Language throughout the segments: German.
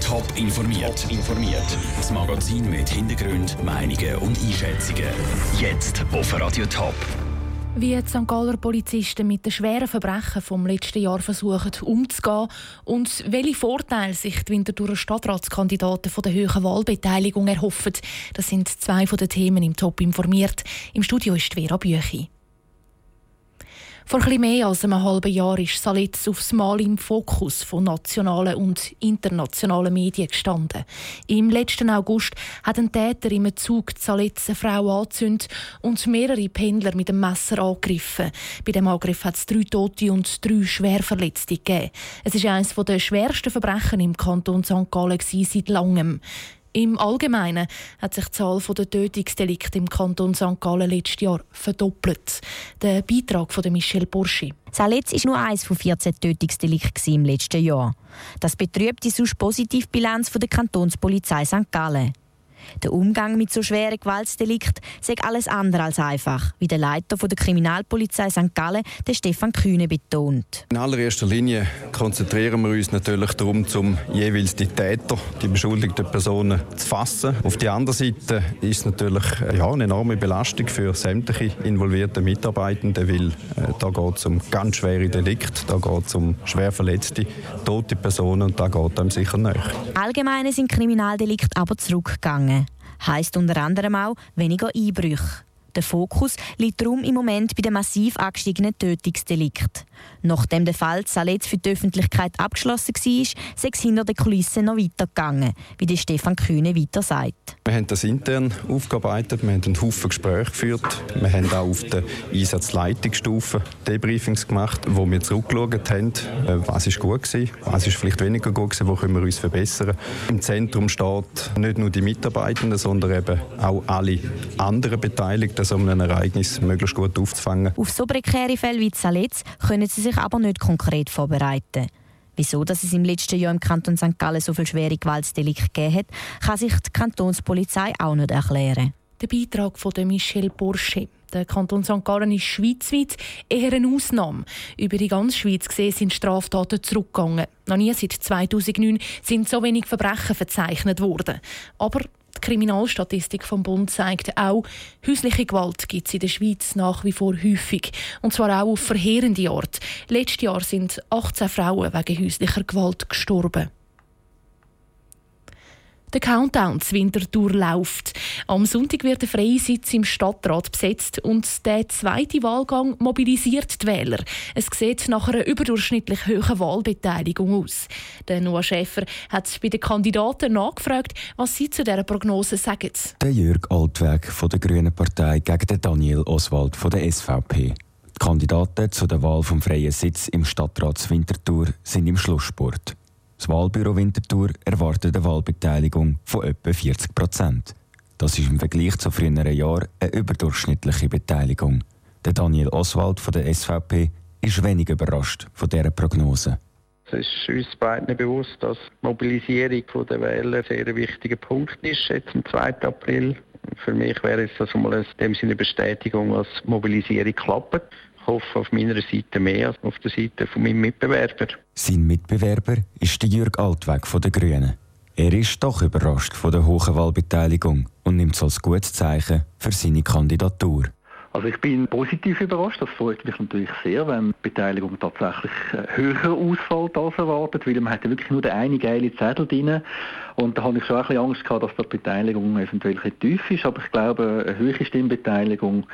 Top informiert. informiert. Das Magazin mit Hintergrund, Meinungen und Einschätzungen. Jetzt auf Radio Top. Wie die St. Galler Polizisten mit den schweren Verbrechen vom letzten Jahr versuchen umzugehen und welche Vorteile sich die Winterthurer Stadtratskandidaten von der höheren Wahlbeteiligung erhoffen, das sind zwei von den Themen im Top informiert. Im Studio ist Vera Büchi. Vor etwas mehr als einem halben Jahr ist Salitz aufs Mal im Fokus von nationalen und internationalen Medien gestanden. Im letzten August hat ein Täter im Zug Salitz eine Frau angezündet und mehrere Pendler mit dem Messer angegriffen. Bei dem Angriff hat es drei Tote und drei Schwerverletzte gegeben. Es ist eines der schwersten Verbrechen im Kanton St. Gallen seit langem. Im Allgemeinen hat sich die Zahl der Tötungsdelikte im Kanton St. Gallen letztes Jahr verdoppelt. Der Beitrag von Michel Burschi. Salitz war nur eines von 14 Tötungsdelikten im letzten Jahr. Das betrübt die sonst Positivbilanz der Kantonspolizei St. Gallen. Der Umgang mit so schweren Gewaltdelikten sei alles andere als einfach, wie der Leiter der Kriminalpolizei St. Gallen, der Stefan Kühne, betont. In allererster Linie konzentrieren wir uns natürlich darum, zum jeweils die Täter, die beschuldigten Personen zu fassen. Auf der anderen Seite ist es natürlich ja, eine enorme Belastung für sämtliche involvierte Mitarbeitende, weil äh, da geht es um ganz schwere Delikte, da geht es um schwer verletzte, tote Personen und da geht einem sicher nicht. Allgemein sind Kriminaldelikte aber zurückgegangen heißt unter anderem auch weniger Einbrüche. Der Fokus liegt darum im Moment bei den massiv angestiegenen Tötungsdelikten. Nachdem der Fall Saletz für die Öffentlichkeit abgeschlossen war, sei es hinter den Kulissen noch weitergegangen, wie der Stefan Kühne weiter sagt. Wir haben das intern aufgearbeitet, wir haben einen Haufen Gespräche geführt, wir haben auch auf der Einsatzleitungsstufe Debriefings gemacht, wo wir zurückgeschaut haben, äh, was ist gut war, was ist vielleicht weniger gut gewesen, wo können wir uns verbessern. Im Zentrum steht nicht nur die Mitarbeitenden, sondern eben auch alle anderen Beteiligten, so ein Ereignis möglichst gut aufzufangen. Auf so prekäre Fälle wie Saletz können sie sich aber nicht konkret vorbereiten. Wieso dass es im letzten Jahr im Kanton St. Gallen so viele schwere Gewaltdelikte gegeben hat, kann sich die Kantonspolizei auch nicht erklären. Der Beitrag von Michel Bursche. Der Kanton St. Gallen ist schweizweit eher eine Ausnahme. Über die ganze Schweiz gesehen sind Straftaten zurückgegangen. Noch nie seit 2009 sind so wenig Verbrechen verzeichnet worden. Aber die Kriminalstatistik vom Bund zeigt auch, häusliche Gewalt gibt es in der Schweiz nach wie vor häufig. Und zwar auch auf verheerende Art. Letztes Jahr sind 18 Frauen wegen häuslicher Gewalt gestorben. Der Countdown zur Wintertour läuft. Am Sonntag wird der freie Sitz im Stadtrat besetzt und der zweite Wahlgang mobilisiert die Wähler. Es sieht nach einer überdurchschnittlich hohen Wahlbeteiligung aus. Der Noah Schäfer hat bei den Kandidaten nachgefragt, was sie zu dieser Prognose sagen. Der Jörg Altweg von der Grünen Partei gegen den Daniel Oswald von der SVP. Die Kandidaten zu der Wahl vom freien Sitz im Stadtrat Winterthur sind im Schlusssport. Das Wahlbüro Winterthur erwartet eine Wahlbeteiligung von etwa 40 Prozent. Das ist im Vergleich zu früheren Jahren eine überdurchschnittliche Beteiligung. Der Daniel Oswald von der SVP ist wenig überrascht von dieser Prognose. Es ist uns beiden bewusst, dass die Mobilisierung der Wähler ein sehr wichtiger Punkt ist, jetzt am 2. April. Für mich wäre es das einmal in dem Sinne Bestätigung, dass die Mobilisierung klappt. Ich hoffe auf meiner Seite mehr als auf der Seite von meinem Mitbewerber. Sein Mitbewerber ist der Jürg Altweg von den Grünen. Er ist doch überrascht von der hohen Wahlbeteiligung und nimmt es als gutes Zeichen für seine Kandidatur. Also ich bin positiv überrascht. Das freut mich natürlich sehr, wenn die Beteiligung tatsächlich äh, höher ausfällt als erwartet, weil man hat ja wirklich nur den einen geilen Zettel drin. Und da habe ich schon ein bisschen Angst gehabt, dass die Beteiligung eventuell ein tief ist. Aber ich glaube, eine höhere Stimmbeteiligung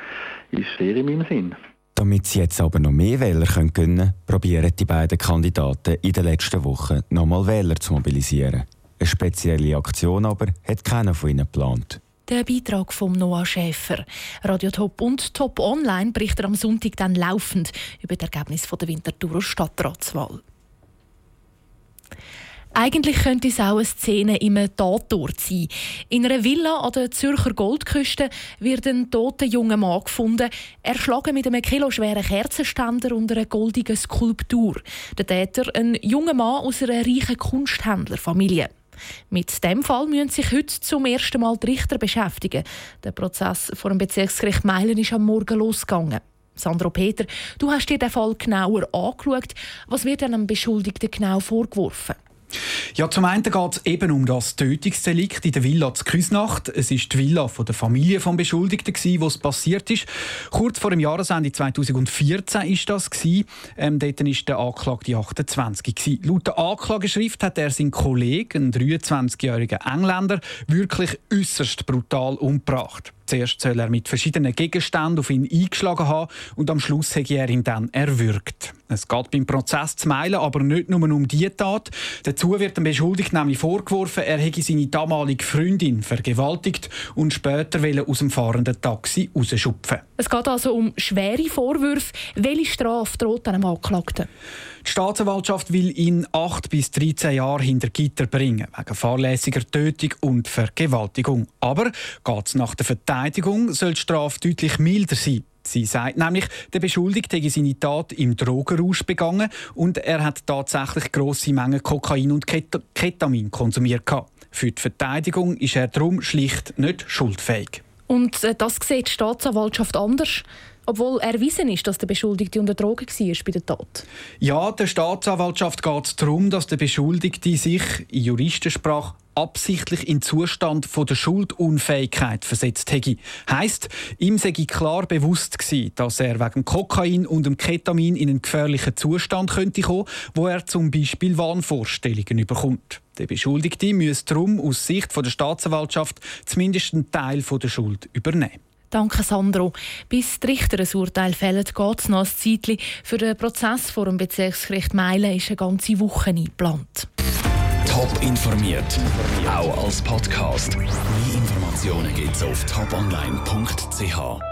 ist sehr in meinem Sinn. Damit sie jetzt aber noch mehr Wähler können können probieren die beiden Kandidaten in den letzten Wochen nochmal Wähler zu mobilisieren. Eine spezielle Aktion aber hat keiner von ihnen geplant. Der Beitrag von Noah Schäfer. Radio Top und Top Online berichten am Sonntag dann laufend über das Ergebnis der Winterthurer Stadtratswahl. Eigentlich könnte es auch eine Szene im Tatort sein. In einer Villa an der Zürcher Goldküste wird ein toter junger Mann gefunden, erschlagen mit einem kiloschweren Kerzenständer und einer goldigen Skulptur. Der Täter, ein junger Mann aus einer reichen Kunsthändlerfamilie. Mit dem Fall müssen sich heute zum ersten Mal die Richter beschäftigen. Der Prozess vor dem Bezirksgericht Meilen ist am Morgen losgegangen. Sandro Peter, du hast dir den Fall genauer angeschaut. Was wird einem Beschuldigten genau vorgeworfen? Ja, zum einen geht es eben um das Tötungsdelikt in der Villa zu Küsnacht. Es ist die Villa von der Familie des Beschuldigten, wo es passiert ist. Kurz vor dem Jahresende 2014 ist das Ähm, dort war der Anklagte 28 gewesen. Laut der Anklageschrift hat er seinen Kollegen, einen 23-jährigen Engländer, wirklich äußerst brutal umgebracht. Zuerst soll er mit verschiedenen Gegenständen auf ihn eingeschlagen haben und am Schluss hat er ihn dann erwürgt. Es geht beim Prozess zu Meilen aber nicht nur um diese Tat. Dazu wird dem Beschuldigten nämlich vorgeworfen, er hätte seine damalige Freundin vergewaltigt und später aus dem fahrenden Taxi rausschupfen. Es geht also um schwere Vorwürfe. Welche Strafe droht einem Anklagten? Die Staatsanwaltschaft will ihn 8 bis 13 Jahre hinter Gitter bringen, wegen fahrlässiger Tötung und Vergewaltigung. Aber geht es nach der Verteidigung, soll die Strafe deutlich milder sein. Sie sagt nämlich, der Beschuldigte hätte seine Tat im Drogenrausch begangen und er hat tatsächlich grosse Mengen Kokain und Ketamin konsumiert. Für die Verteidigung ist er darum schlicht nicht schuldfähig. Und äh, das sieht die Staatsanwaltschaft anders? Obwohl erwiesen ist, dass der Beschuldigte unter Drogen war bei der Tat. Ja, der Staatsanwaltschaft geht es darum, dass der Beschuldigte sich in Juristensprache absichtlich in Zustand von der Schuldunfähigkeit versetzt hätte. Heißt, ihm sei klar bewusst gewesen, dass er wegen Kokain und dem Ketamin in einen gefährlichen Zustand könnte kommen, wo er zum Beispiel Wahnvorstellungen bekommt. Der Beschuldigte müsste darum aus Sicht der Staatsanwaltschaft zumindest einen Teil der Schuld übernehmen. Danke, Sandro. Bis die Richter ein Urteil fällen, geht es noch ein Zeitchen. Für den Prozess vor dem Bezirksgericht Meilen ist eine ganze Woche eingeplant. Top informiert, auch als Podcast. Mehr Informationen gibt es auf toponline.ch.